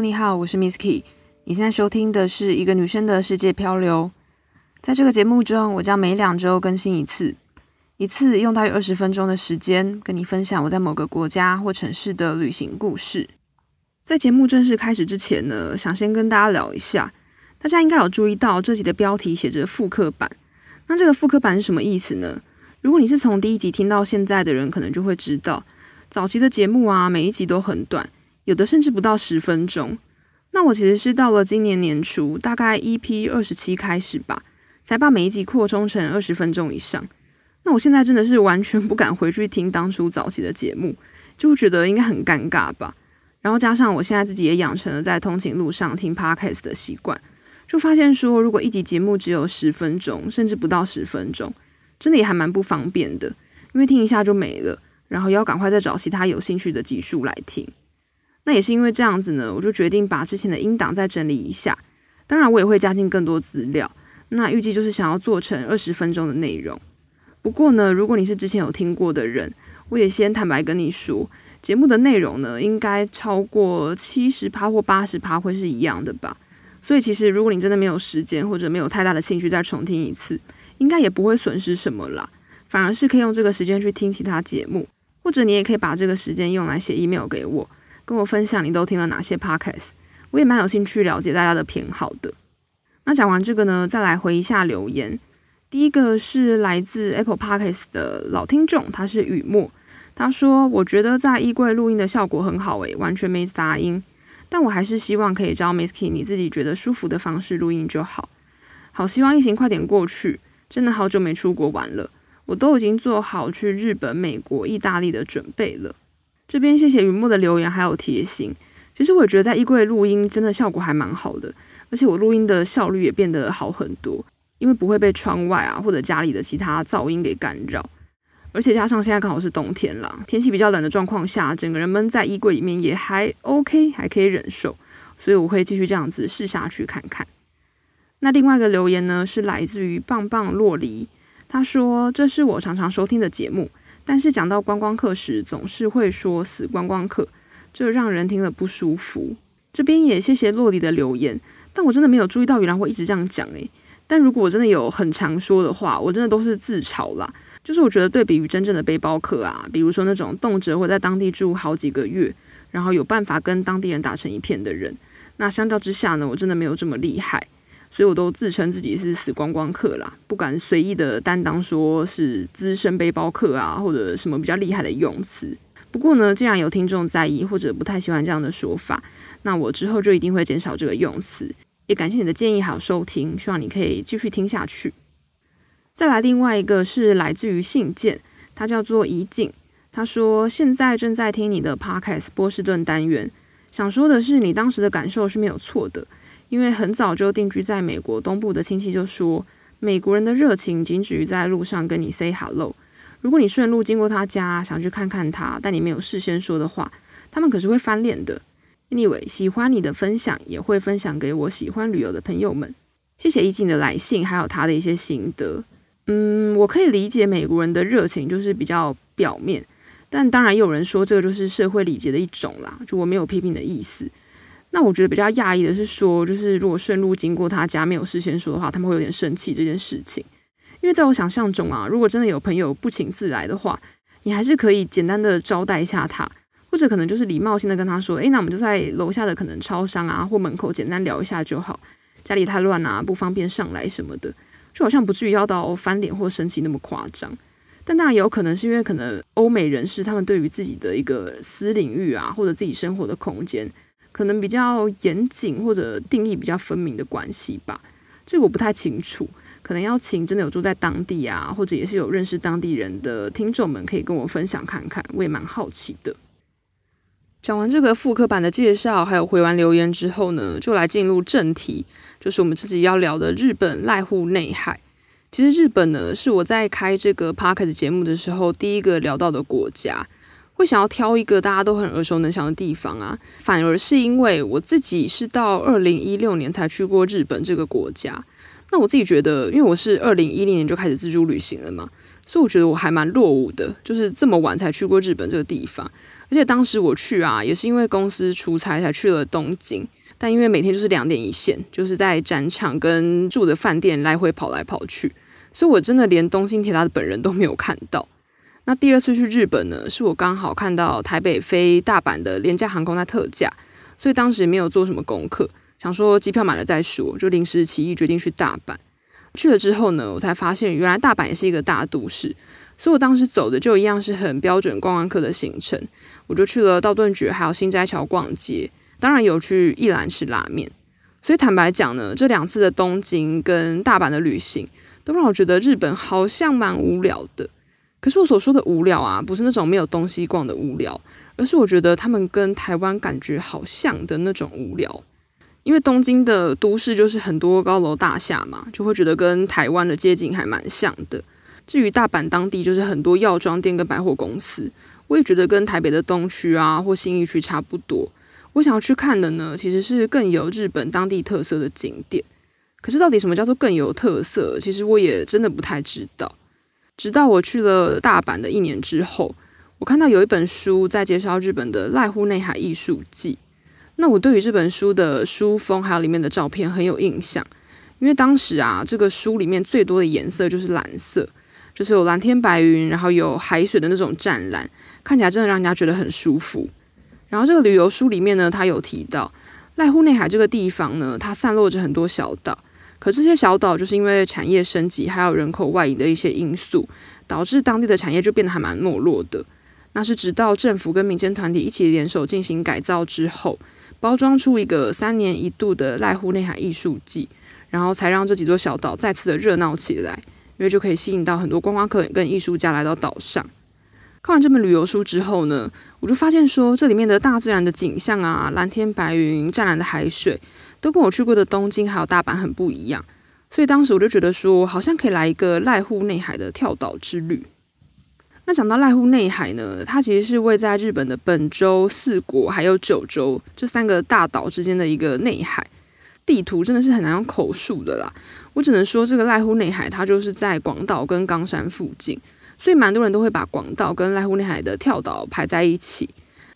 你好，我是 Misky。你现在收听的是一个女生的世界漂流。在这个节目中，我将每两周更新一次，一次用大约二十分钟的时间，跟你分享我在某个国家或城市的旅行故事。在节目正式开始之前呢，想先跟大家聊一下，大家应该有注意到这集的标题写着复刻版。那这个复刻版是什么意思呢？如果你是从第一集听到现在的人，可能就会知道，早期的节目啊，每一集都很短。有的甚至不到十分钟。那我其实是到了今年年初，大概 EP 二十七开始吧，才把每一集扩充成二十分钟以上。那我现在真的是完全不敢回去听当初早期的节目，就觉得应该很尴尬吧。然后加上我现在自己也养成了在通勤路上听 Podcast 的习惯，就发现说，如果一集节目只有十分钟，甚至不到十分钟，真的也还蛮不方便的，因为听一下就没了，然后要赶快再找其他有兴趣的集数来听。那也是因为这样子呢，我就决定把之前的音档再整理一下。当然，我也会加进更多资料。那预计就是想要做成二十分钟的内容。不过呢，如果你是之前有听过的人，我也先坦白跟你说，节目的内容呢，应该超过七十趴或八十趴会是一样的吧。所以其实如果你真的没有时间或者没有太大的兴趣再重听一次，应该也不会损失什么啦。反而是可以用这个时间去听其他节目，或者你也可以把这个时间用来写 email 给我。跟我分享你都听了哪些 podcast，我也蛮有兴趣了解大家的偏好的。那讲完这个呢，再来回一下留言。第一个是来自 Apple Podcast 的老听众，他是雨墨，他说：“我觉得在衣柜录音的效果很好，诶，完全没杂音。但我还是希望可以照 Misky 你自己觉得舒服的方式录音就好。好希望疫情快点过去，真的好久没出国玩了，我都已经做好去日本、美国、意大利的准备了。”这边谢谢云墨的留言还有贴心，其实我觉得在衣柜录音真的效果还蛮好的，而且我录音的效率也变得好很多，因为不会被窗外啊或者家里的其他噪音给干扰，而且加上现在刚好是冬天啦，天气比较冷的状况下，整个人闷在衣柜里面也还 OK，还可以忍受，所以我会继续这样子试下去看看。那另外一个留言呢，是来自于棒棒洛梨，他说，这是我常常收听的节目。但是讲到观光客时，总是会说“死观光客”，这让人听了不舒服。这边也谢谢洛里的留言，但我真的没有注意到，原来会一直这样讲诶。但如果我真的有很常说的话，我真的都是自嘲啦。就是我觉得对比于真正的背包客啊，比如说那种动辄会在当地住好几个月，然后有办法跟当地人打成一片的人，那相较之下呢，我真的没有这么厉害。所以我都自称自己是死观光客啦，不敢随意的担当说是资深背包客啊，或者什么比较厉害的用词。不过呢，既然有听众在意或者不太喜欢这样的说法，那我之后就一定会减少这个用词。也感谢你的建议还有收听，希望你可以继续听下去。再来另外一个是来自于信件，他叫做怡景，他说现在正在听你的 Podcast 波士顿单元，想说的是你当时的感受是没有错的。因为很早就定居在美国东部的亲戚就说，美国人的热情仅止于在路上跟你 say hello。如果你顺路经过他家，想去看看他，但你没有事先说的话，他们可是会翻脸的。Anyway，喜欢你的分享，也会分享给我喜欢旅游的朋友们。谢谢怡景的来信，还有他的一些心得。嗯，我可以理解美国人的热情就是比较表面，但当然有人说这个就是社会礼节的一种啦，就我没有批评的意思。那我觉得比较讶异的是说，就是如果顺路经过他家没有事先说的话，他们会有点生气这件事情。因为在我想象中啊，如果真的有朋友不请自来的话，你还是可以简单的招待一下他，或者可能就是礼貌性的跟他说：“诶，那我们就在楼下的可能超商啊或门口简单聊一下就好，家里太乱啊，不方便上来什么的，就好像不至于要到翻脸或生气那么夸张。但当然也有可能是因为可能欧美人士他们对于自己的一个私领域啊，或者自己生活的空间。可能比较严谨或者定义比较分明的关系吧，这我不太清楚。可能要请真的有住在当地啊，或者也是有认识当地人的听众们，可以跟我分享看看，我也蛮好奇的。讲完这个复刻版的介绍，还有回完留言之后呢，就来进入正题，就是我们自己要聊的日本濑户内海。其实日本呢，是我在开这个 podcast 节目的时候第一个聊到的国家。会想要挑一个大家都很耳熟能详的地方啊，反而是因为我自己是到二零一六年才去过日本这个国家。那我自己觉得，因为我是二零一零年就开始自助旅行了嘛，所以我觉得我还蛮落伍的，就是这么晚才去过日本这个地方。而且当时我去啊，也是因为公司出差才去了东京，但因为每天就是两点一线，就是在展场跟住的饭店来回跑来跑去，所以我真的连东京铁塔的本人都没有看到。那第二次去日本呢，是我刚好看到台北飞大阪的廉价航空在特价，所以当时也没有做什么功课，想说机票买了再说，就临时起意决定去大阪。去了之后呢，我才发现原来大阪也是一个大都市。所以我当时走的就一样是很标准观光客的行程，我就去了道顿堀还有心斋桥逛街，当然有去一兰吃拉面。所以坦白讲呢，这两次的东京跟大阪的旅行，都让我觉得日本好像蛮无聊的。可是我所说的无聊啊，不是那种没有东西逛的无聊，而是我觉得他们跟台湾感觉好像的那种无聊。因为东京的都市就是很多高楼大厦嘛，就会觉得跟台湾的街景还蛮像的。至于大阪当地，就是很多药妆店跟百货公司，我也觉得跟台北的东区啊或新义区差不多。我想要去看的呢，其实是更有日本当地特色的景点。可是到底什么叫做更有特色？其实我也真的不太知道。直到我去了大阪的一年之后，我看到有一本书在介绍日本的濑户内海艺术祭。那我对于这本书的书封还有里面的照片很有印象，因为当时啊，这个书里面最多的颜色就是蓝色。就是有蓝天白云，然后有海水的那种湛蓝，看起来真的让人家觉得很舒服。然后这个旅游书里面呢，它有提到濑户内海这个地方呢，它散落着很多小岛，可这些小岛就是因为产业升级还有人口外移的一些因素，导致当地的产业就变得还蛮没落的。那是直到政府跟民间团体一起联手进行改造之后，包装出一个三年一度的濑户内海艺术季，然后才让这几座小岛再次的热闹起来。因为就可以吸引到很多观光客跟艺术家来到岛上。看完这本旅游书之后呢，我就发现说，这里面的大自然的景象啊，蓝天白云、湛蓝的海水，都跟我去过的东京还有大阪很不一样。所以当时我就觉得说，好像可以来一个濑户内海的跳岛之旅。那讲到濑户内海呢，它其实是位在日本的本州、四国还有九州这三个大岛之间的一个内海。地图真的是很难用口述的啦，我只能说这个濑户内海它就是在广岛跟冈山附近，所以蛮多人都会把广岛跟濑户内海的跳岛排在一起。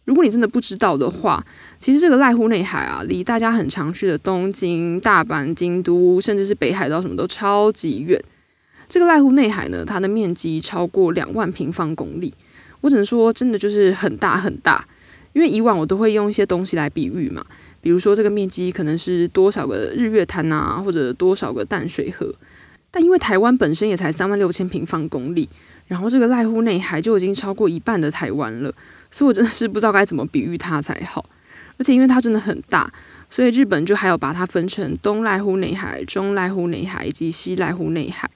如果你真的不知道的话，其实这个濑户内海啊，离大家很常去的东京、大阪、京都，甚至是北海道什么都超级远。这个濑户内海呢，它的面积超过两万平方公里，我只能说真的就是很大很大。因为以往我都会用一些东西来比喻嘛。比如说，这个面积可能是多少个日月潭啊，或者多少个淡水河。但因为台湾本身也才三万六千平方公里，然后这个濑户内海就已经超过一半的台湾了，所以我真的是不知道该怎么比喻它才好。而且因为它真的很大，所以日本就还有把它分成东濑户内海、中濑户内海以及西濑户内海。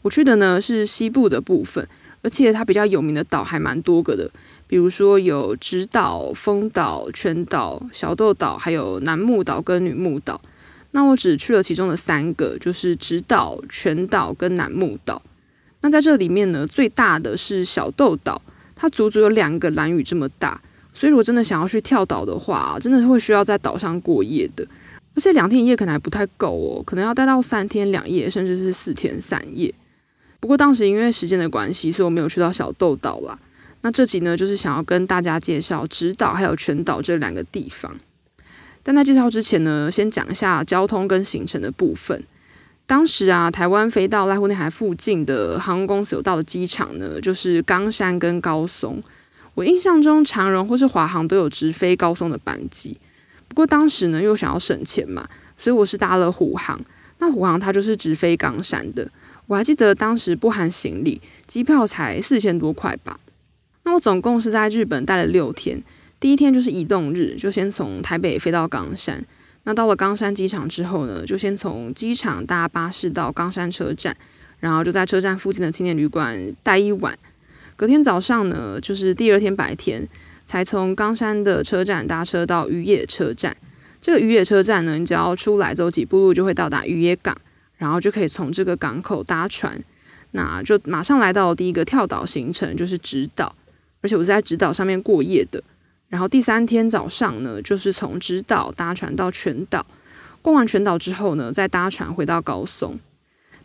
我去的呢是西部的部分，而且它比较有名的岛还蛮多个的。比如说有直岛、丰岛、全岛、小豆岛，还有南木岛跟女木岛。那我只去了其中的三个，就是直岛、全岛跟男木岛。那在这里面呢，最大的是小豆岛，它足足有两个蓝雨这么大。所以如果真的想要去跳岛的话，真的是会需要在岛上过夜的。而且两天一夜可能还不太够哦，可能要待到三天两夜，甚至是四天三夜。不过当时因为时间的关系，所以我没有去到小豆岛啦。那这集呢，就是想要跟大家介绍直岛还有全岛这两个地方。但在介绍之前呢，先讲一下交通跟行程的部分。当时啊，台湾飞到濑户内海附近的航空公司有到的机场呢，就是冈山跟高松。我印象中长荣或是华航都有直飞高松的班机。不过当时呢，又想要省钱嘛，所以我是搭了虎航。那虎航它就是直飞冈山的。我还记得当时不含行李，机票才四千多块吧。那我总共是在日本待了六天，第一天就是移动日，就先从台北飞到冈山。那到了冈山机场之后呢，就先从机场搭巴士到冈山车站，然后就在车站附近的青年旅馆待一晚。隔天早上呢，就是第二天白天，才从冈山的车站搭车到宇野车站。这个宇野车站呢，你只要出来走几步路就会到达宇野港，然后就可以从这个港口搭船，那就马上来到第一个跳岛行程，就是直岛。而且我是在直岛上面过夜的，然后第三天早上呢，就是从直岛搭船到全岛，逛完全岛之后呢，再搭船回到高松。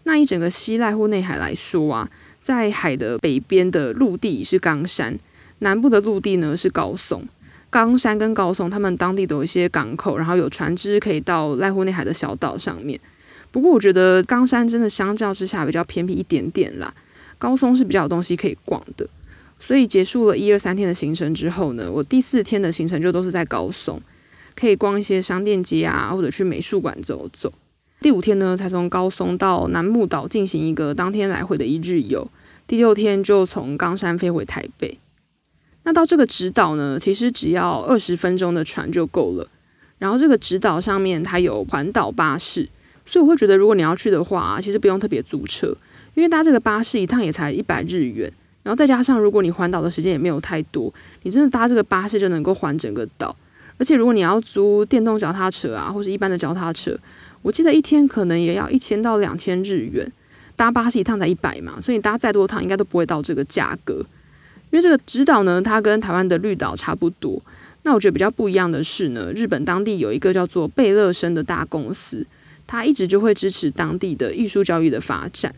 那一整个西濑户内海来说啊，在海的北边的陆地是冈山，南部的陆地呢是高松。冈山跟高松，他们当地都有一些港口，然后有船只可以到濑户内海的小岛上面。不过我觉得冈山真的相较之下比较偏僻一点点啦，高松是比较有东西可以逛的。所以结束了一二三天的行程之后呢，我第四天的行程就都是在高松，可以逛一些商店街啊，或者去美术馆走走。第五天呢，才从高松到南木岛进行一个当天来回的一日游。第六天就从冈山飞回台北。那到这个直岛呢，其实只要二十分钟的船就够了。然后这个直岛上面它有环岛巴士，所以我会觉得如果你要去的话，其实不用特别租车，因为搭这个巴士一趟也才一百日元。然后再加上如果你环岛的时间也没有太多，你真的搭这个巴士就能够环整个岛。而且如果你要租电动脚踏车啊，或是一般的脚踏车，我记得一天可能也要一千到两千日元，搭巴士一趟才一百嘛，所以你搭再多趟应该都不会到这个价格。因为这个直岛呢，它跟台湾的绿岛差不多。那我觉得比较不一样的是呢，日本当地有一个叫做贝乐生的大公司，它一直就会支持当地的艺术教育的发展。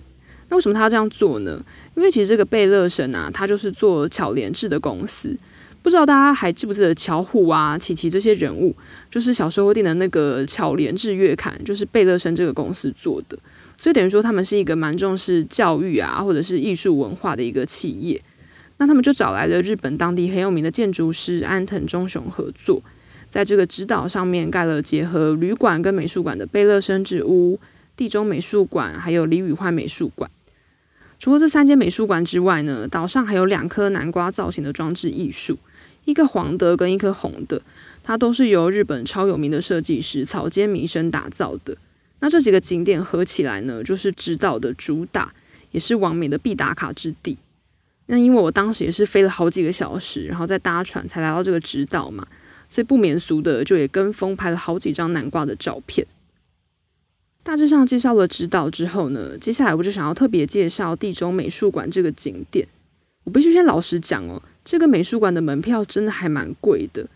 那为什么他这样做呢？因为其实这个贝乐生啊，他就是做巧连智的公司。不知道大家还记不记得巧虎啊、琪琪这些人物，就是小时候订的那个巧连智月刊，就是贝乐生这个公司做的。所以等于说他们是一个蛮重视教育啊，或者是艺术文化的一个企业。那他们就找来了日本当地很有名的建筑师安藤忠雄合作，在这个指导上面盖了结合旅馆跟美术馆的贝乐生智屋、地中美术馆，还有李宇焕美术馆。除了这三间美术馆之外呢，岛上还有两颗南瓜造型的装置艺术。一个黄的跟一颗红的，它都是由日本超有名的设计师草间弥生打造的。那这几个景点合起来呢，就是直岛的主打，也是网美的必打卡之地。那因为我当时也是飞了好几个小时，然后再搭船才来到这个直岛嘛，所以不免俗的就也跟风拍了好几张南瓜的照片。大致上介绍了指导之后呢，接下来我就想要特别介绍地中美术馆这个景点。我必须先老实讲哦。这个美术馆的门票真的还蛮贵的，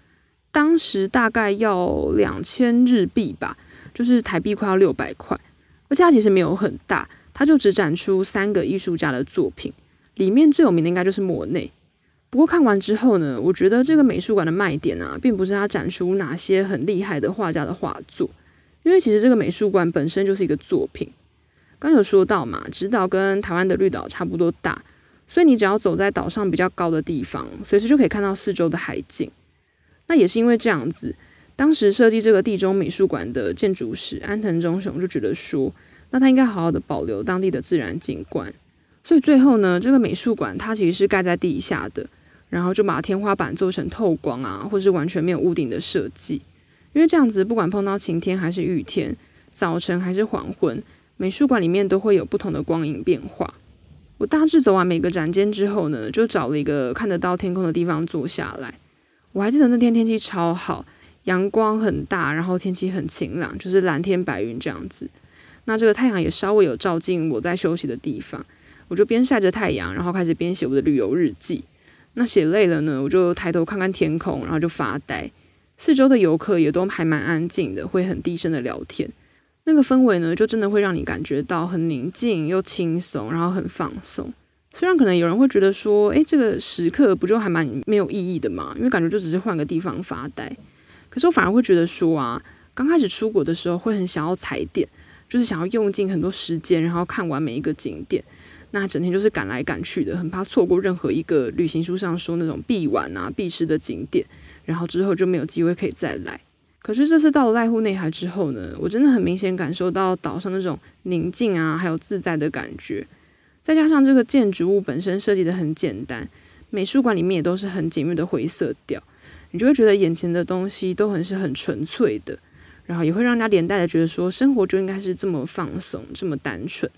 当时大概要两千日币吧，就是台币快要六百块，而且它其实没有很大，它就只展出三个艺术家的作品，里面最有名的应该就是莫内。不过看完之后呢，我觉得这个美术馆的卖点啊，并不是它展出哪些很厉害的画家的画作，因为其实这个美术馆本身就是一个作品。刚有说到嘛，直岛跟台湾的绿岛差不多大。所以你只要走在岛上比较高的地方，随时就可以看到四周的海景。那也是因为这样子，当时设计这个地中美术馆的建筑师安藤忠雄就觉得说，那他应该好好的保留当地的自然景观。所以最后呢，这个美术馆它其实是盖在地下的，然后就把天花板做成透光啊，或是完全没有屋顶的设计。因为这样子，不管碰到晴天还是雨天，早晨还是黄昏，美术馆里面都会有不同的光影变化。我大致走完每个展间之后呢，就找了一个看得到天空的地方坐下来。我还记得那天天气超好，阳光很大，然后天气很晴朗，就是蓝天白云这样子。那这个太阳也稍微有照进我在休息的地方，我就边晒着太阳，然后开始边写我的旅游日记。那写累了呢，我就抬头看看天空，然后就发呆。四周的游客也都还蛮安静的，会很低声的聊天。那个氛围呢，就真的会让你感觉到很宁静又轻松，然后很放松。虽然可能有人会觉得说，诶，这个时刻不就还蛮没有意义的嘛？因为感觉就只是换个地方发呆。可是我反而会觉得说啊，刚开始出国的时候会很想要踩点，就是想要用尽很多时间，然后看完每一个景点。那整天就是赶来赶去的，很怕错过任何一个旅行书上说那种必玩啊、必吃的景点，然后之后就没有机会可以再来。可是这次到了濑户内海之后呢，我真的很明显感受到岛上那种宁静啊，还有自在的感觉。再加上这个建筑物本身设计得很简单，美术馆里面也都是很简约的灰色调，你就会觉得眼前的东西都很是很纯粹的，然后也会让人家连带的觉得说，生活就应该是这么放松，这么单纯。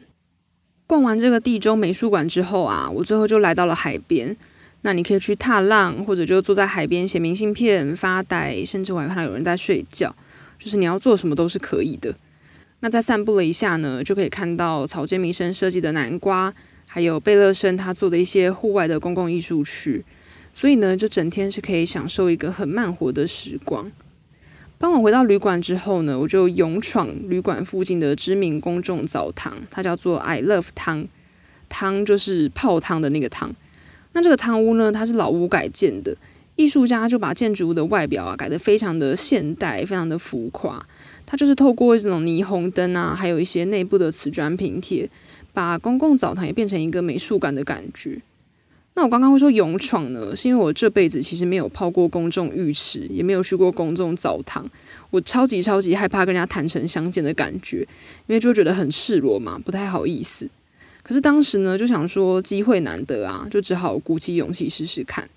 逛完这个地中美术馆之后啊，我最后就来到了海边。那你可以去踏浪，或者就坐在海边写明信片、发呆，甚至我还看到有人在睡觉。就是你要做什么都是可以的。那在散步了一下呢，就可以看到草间弥生设计的南瓜，还有贝乐生他做的一些户外的公共艺术区。所以呢，就整天是可以享受一个很慢活的时光。傍晚回到旅馆之后呢，我就勇闯旅馆附近的知名公众澡堂，它叫做 I Love 汤，汤就是泡汤的那个汤。那这个汤屋呢，它是老屋改建的，艺术家就把建筑物的外表啊改得非常的现代，非常的浮夸。它就是透过这种霓虹灯啊，还有一些内部的瓷砖拼贴，把公共澡堂也变成一个美术馆的感觉。那我刚刚会说勇闯呢，是因为我这辈子其实没有泡过公众浴池，也没有去过公众澡堂，我超级超级害怕跟人家坦诚相见的感觉，因为就觉得很赤裸嘛，不太好意思。可是当时呢，就想说机会难得啊，就只好鼓起勇气试试看。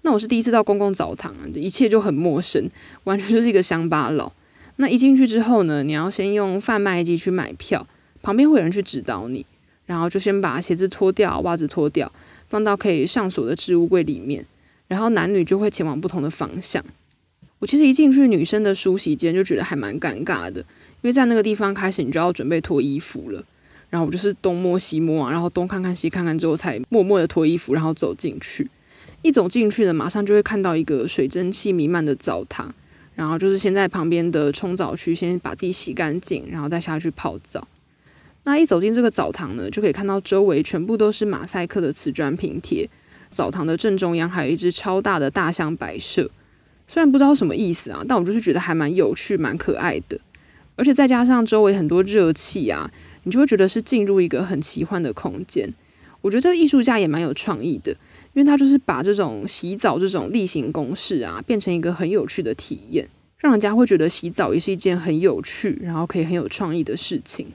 那我是第一次到公共澡堂，一切就很陌生，完全就是一个乡巴佬。那一进去之后呢，你要先用贩卖机去买票，旁边会有人去指导你，然后就先把鞋子脱掉，袜子脱掉。放到可以上锁的置物柜里面，然后男女就会前往不同的方向。我其实一进去女生的梳洗间就觉得还蛮尴尬的，因为在那个地方开始你就要准备脱衣服了，然后我就是东摸西摸啊，然后东看看西看看之后才默默的脱衣服，然后走进去。一走进去呢，马上就会看到一个水蒸气弥漫的澡堂，然后就是先在旁边的冲澡区先把自己洗干净，然后再下去泡澡。那一走进这个澡堂呢，就可以看到周围全部都是马赛克的瓷砖拼贴。澡堂的正中央还有一只超大的大象摆设，虽然不知道什么意思啊，但我就是觉得还蛮有趣、蛮可爱的。而且再加上周围很多热气啊，你就会觉得是进入一个很奇幻的空间。我觉得这个艺术家也蛮有创意的，因为他就是把这种洗澡这种例行公事啊，变成一个很有趣的体验，让人家会觉得洗澡也是一件很有趣，然后可以很有创意的事情。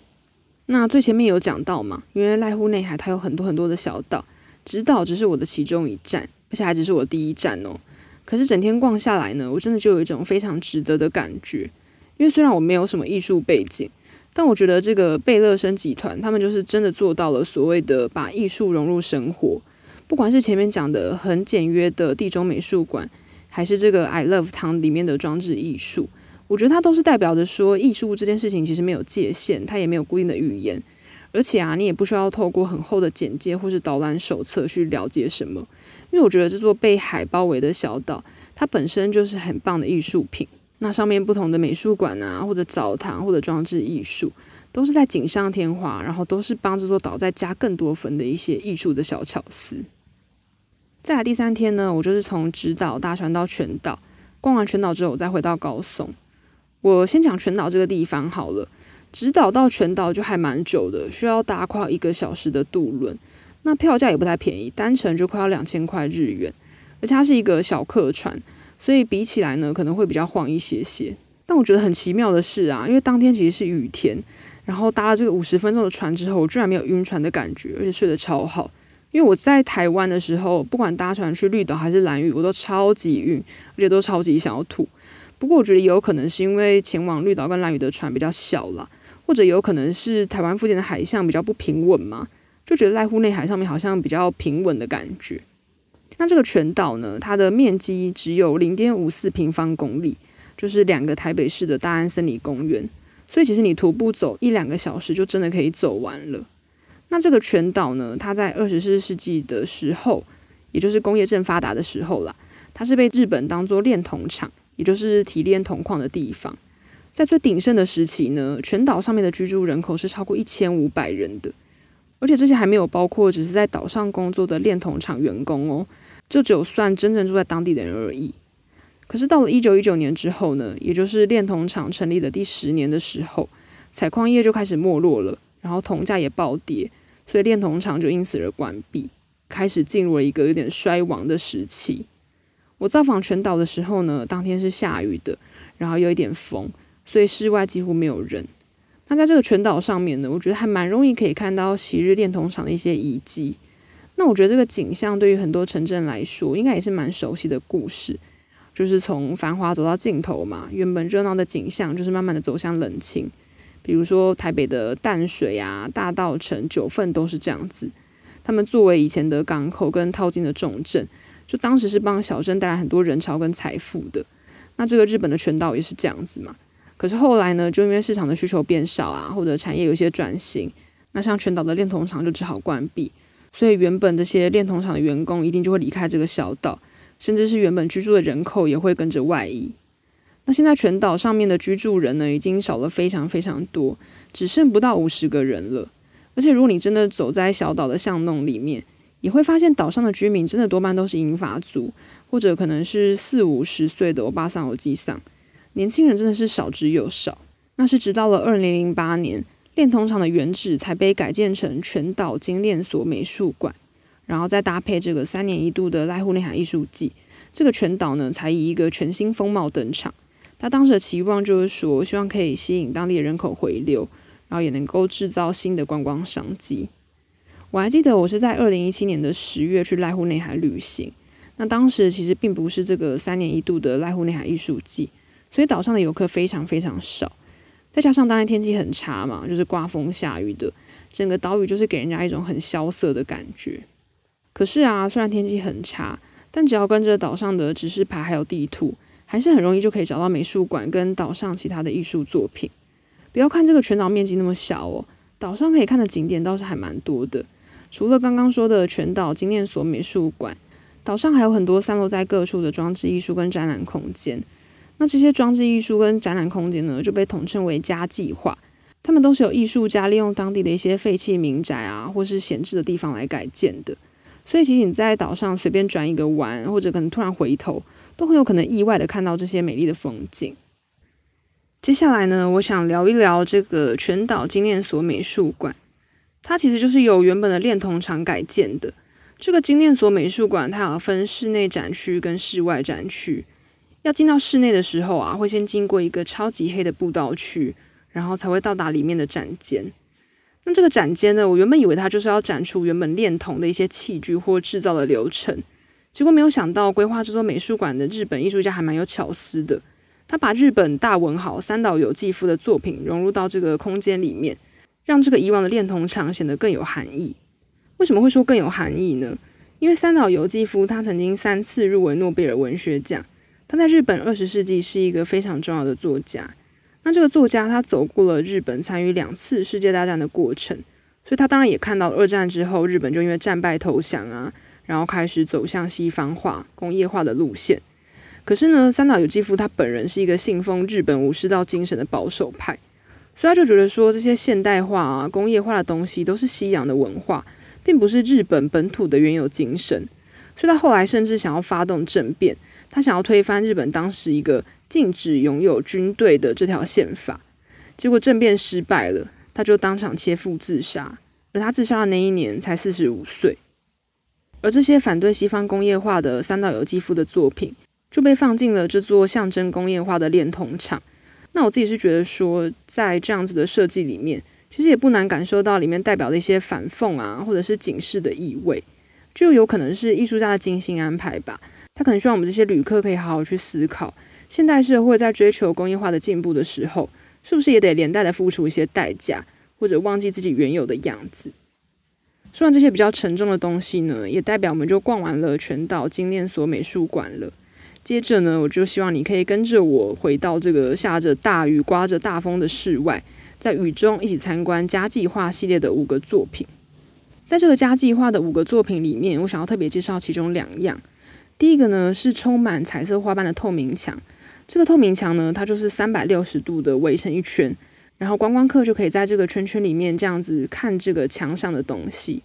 那最前面有讲到嘛，因为濑户内海它有很多很多的小岛，直岛只是我的其中一站，而且还只是我第一站哦。可是整天逛下来呢，我真的就有一种非常值得的感觉。因为虽然我没有什么艺术背景，但我觉得这个贝乐生集团他们就是真的做到了所谓的把艺术融入生活。不管是前面讲的很简约的地中美术馆，还是这个 I Love Town 里面的装置艺术。我觉得它都是代表着说，艺术这件事情其实没有界限，它也没有固定的语言，而且啊，你也不需要透过很厚的简介或是导览手册去了解什么，因为我觉得这座被海包围的小岛，它本身就是很棒的艺术品。那上面不同的美术馆啊，或者澡堂，或者装置艺术，都是在锦上添花，然后都是帮这座岛再加更多分的一些艺术的小巧思。再来第三天呢，我就是从直岛搭船到全岛，逛完全岛之后，我再回到高松。我先讲全岛这个地方好了，直岛到全岛就还蛮久的，需要搭快一个小时的渡轮，那票价也不太便宜，单程就快要两千块日元，而且它是一个小客船，所以比起来呢，可能会比较晃一些些。但我觉得很奇妙的是啊，因为当天其实是雨天，然后搭了这个五十分钟的船之后，我居然没有晕船的感觉，而且睡得超好。因为我在台湾的时候，不管搭船去绿岛还是蓝屿，我都超级晕，而且都超级想要吐。不过我觉得也有可能是因为前往绿岛跟蓝屿的船比较小啦，或者有可能是台湾附近的海象比较不平稳嘛，就觉得濑户内海上面好像比较平稳的感觉。那这个全岛呢，它的面积只有零点五四平方公里，就是两个台北市的大安森林公园，所以其实你徒步走一两个小时就真的可以走完了。那这个全岛呢，它在二十四世纪的时候，也就是工业正发达的时候啦，它是被日本当做炼铜厂。也就是提炼铜矿的地方，在最鼎盛的时期呢，全岛上面的居住人口是超过一千五百人的，而且这些还没有包括只是在岛上工作的炼铜厂员工哦，就只有算真正住在当地的人而已。可是到了一九一九年之后呢，也就是炼铜厂成立的第十年的时候，采矿业就开始没落了，然后铜价也暴跌，所以炼铜厂就因此而关闭，开始进入了一个有点衰亡的时期。我造访全岛的时候呢，当天是下雨的，然后有一点风，所以室外几乎没有人。那在这个全岛上面呢，我觉得还蛮容易可以看到昔日炼铜厂的一些遗迹。那我觉得这个景象对于很多城镇来说，应该也是蛮熟悉的故事，就是从繁华走到尽头嘛。原本热闹的景象，就是慢慢的走向冷清。比如说台北的淡水啊、大道城、九份都是这样子。他们作为以前的港口跟淘金的重镇。就当时是帮小镇带来很多人潮跟财富的，那这个日本的全岛也是这样子嘛。可是后来呢，就因为市场的需求变少啊，或者产业有些转型，那像全岛的炼铜厂就只好关闭，所以原本这些炼铜厂的员工一定就会离开这个小岛，甚至是原本居住的人口也会跟着外移。那现在全岛上面的居住人呢，已经少了非常非常多，只剩不到五十个人了。而且如果你真的走在小岛的巷弄里面，也会发现岛上的居民真的多半都是银发族，或者可能是四五十岁的欧巴桑、欧吉桑，年轻人真的是少之又少。那是直到了二零零八年，炼铜厂的原址才被改建成全岛精炼所美术馆，然后再搭配这个三年一度的濑户内海艺术季，这个全岛呢才以一个全新风貌登场。他当时的期望就是说，希望可以吸引当地的人口回流，然后也能够制造新的观光商机。我还记得我是在二零一七年的十月去濑户内海旅行，那当时其实并不是这个三年一度的濑户内海艺术季，所以岛上的游客非常非常少，再加上当天天气很差嘛，就是刮风下雨的，整个岛屿就是给人家一种很萧瑟的感觉。可是啊，虽然天气很差，但只要跟着岛上的指示牌还有地图，还是很容易就可以找到美术馆跟岛上其他的艺术作品。不要看这个全岛面积那么小哦，岛上可以看的景点倒是还蛮多的。除了刚刚说的全岛精炼所美术馆，岛上还有很多散落在各处的装置艺术跟展览空间。那这些装置艺术跟展览空间呢，就被统称为家计划。他们都是由艺术家利用当地的一些废弃民宅啊，或是闲置的地方来改建的。所以，其实你在岛上随便转一个弯，或者可能突然回头，都很有可能意外的看到这些美丽的风景。接下来呢，我想聊一聊这个全岛精炼所美术馆。它其实就是由原本的炼铜厂改建的。这个精炼所美术馆，它有分室内展区跟室外展区。要进到室内的时候啊，会先经过一个超级黑的步道区，然后才会到达里面的展间。那这个展间呢，我原本以为它就是要展出原本炼铜的一些器具或制造的流程。结果没有想到，规划这座美术馆的日本艺术家还蛮有巧思的。他把日本大文豪三岛由纪夫的作品融入到这个空间里面，让这个以往的炼铜厂显得更有含义。为什么会说更有含义呢？因为三岛由纪夫他曾经三次入围诺贝尔文学奖，他在日本二十世纪是一个非常重要的作家。那这个作家他走过了日本参与两次世界大战的过程，所以他当然也看到了二战之后日本就因为战败投降啊。然后开始走向西方化、工业化的路线。可是呢，三岛由纪夫他本人是一个信奉日本武士道精神的保守派，所以他就觉得说，这些现代化啊、工业化的东西都是西洋的文化，并不是日本本土的原有精神。所以他后来甚至想要发动政变，他想要推翻日本当时一个禁止拥有军队的这条宪法。结果政变失败了，他就当场切腹自杀。而他自杀的那一年才四十五岁。而这些反对西方工业化的三岛由纪夫的作品，就被放进了这座象征工业化的炼铜厂。那我自己是觉得说，在这样子的设计里面，其实也不难感受到里面代表的一些反讽啊，或者是警示的意味，就有可能是艺术家的精心安排吧。他可能希望我们这些旅客可以好好去思考，现代社会在追求工业化的进步的时候，是不是也得连带的付出一些代价，或者忘记自己原有的样子。说完这些比较沉重的东西呢，也代表我们就逛完了全岛精炼所美术馆了。接着呢，我就希望你可以跟着我回到这个下着大雨、刮着大风的室外，在雨中一起参观家计划系列的五个作品。在这个家计划的五个作品里面，我想要特别介绍其中两样。第一个呢是充满彩色花瓣的透明墙，这个透明墙呢，它就是三百六十度的围成一圈。然后观光客就可以在这个圈圈里面这样子看这个墙上的东西，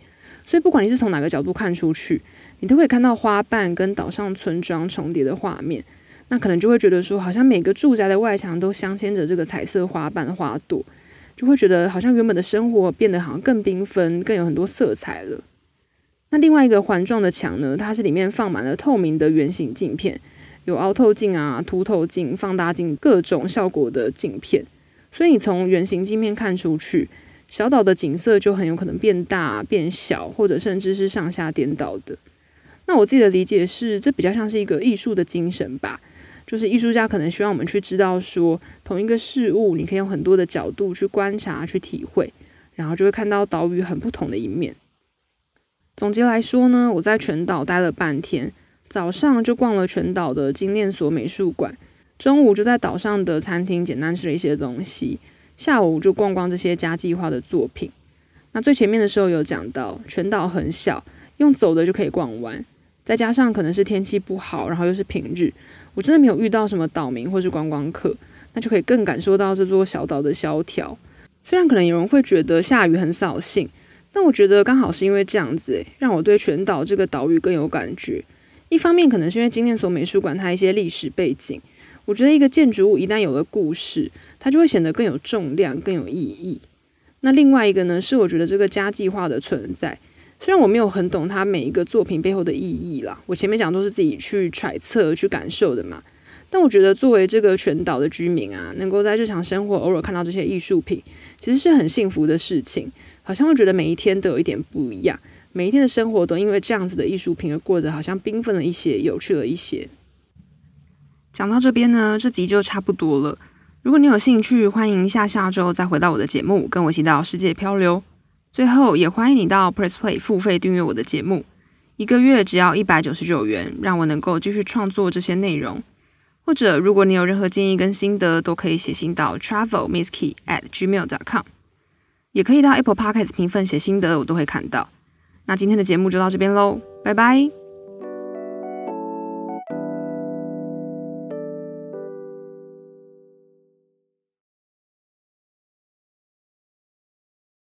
所以不管你是从哪个角度看出去，你都可以看到花瓣跟岛上村庄重叠的画面。那可能就会觉得说，好像每个住宅的外墙都镶嵌着这个彩色花瓣花朵，就会觉得好像原本的生活变得好像更缤纷，更有很多色彩了。那另外一个环状的墙呢，它是里面放满了透明的圆形镜片，有凹透镜啊、凸透镜、放大镜各种效果的镜片。所以你从圆形镜片看出去，小岛的景色就很有可能变大、变小，或者甚至是上下颠倒的。那我自己的理解是，这比较像是一个艺术的精神吧，就是艺术家可能希望我们去知道说，同一个事物，你可以用很多的角度去观察、去体会，然后就会看到岛屿很不同的一面。总结来说呢，我在全岛待了半天，早上就逛了全岛的精炼所美术馆。中午就在岛上的餐厅简单吃了一些东西，下午就逛逛这些家计划的作品。那最前面的时候有讲到，全岛很小，用走的就可以逛完。再加上可能是天气不好，然后又是平日，我真的没有遇到什么岛民或是观光客，那就可以更感受到这座小岛的萧条。虽然可能有人会觉得下雨很扫兴，但我觉得刚好是因为这样子，让我对全岛这个岛屿更有感觉。一方面可能是因为精炼所美术馆它一些历史背景，我觉得一个建筑物一旦有了故事，它就会显得更有重量、更有意义。那另外一个呢，是我觉得这个家计划的存在。虽然我没有很懂它每一个作品背后的意义啦，我前面讲都是自己去揣测、去感受的嘛。但我觉得作为这个全岛的居民啊，能够在日常生活偶尔看到这些艺术品，其实是很幸福的事情。好像会觉得每一天都有一点不一样，每一天的生活都因为这样子的艺术品而过得好像缤纷了一些、有趣了一些。讲到这边呢，这集就差不多了。如果你有兴趣，欢迎下下周再回到我的节目，跟我一起到世界漂流。最后，也欢迎你到 Press Play 付费订阅我的节目，一个月只要一百九十九元，让我能够继续创作这些内容。或者，如果你有任何建议跟心得，都可以写信到 travelmisskey at gmail.com，也可以到 Apple Podcast 评分写心得，我都会看到。那今天的节目就到这边喽，拜拜。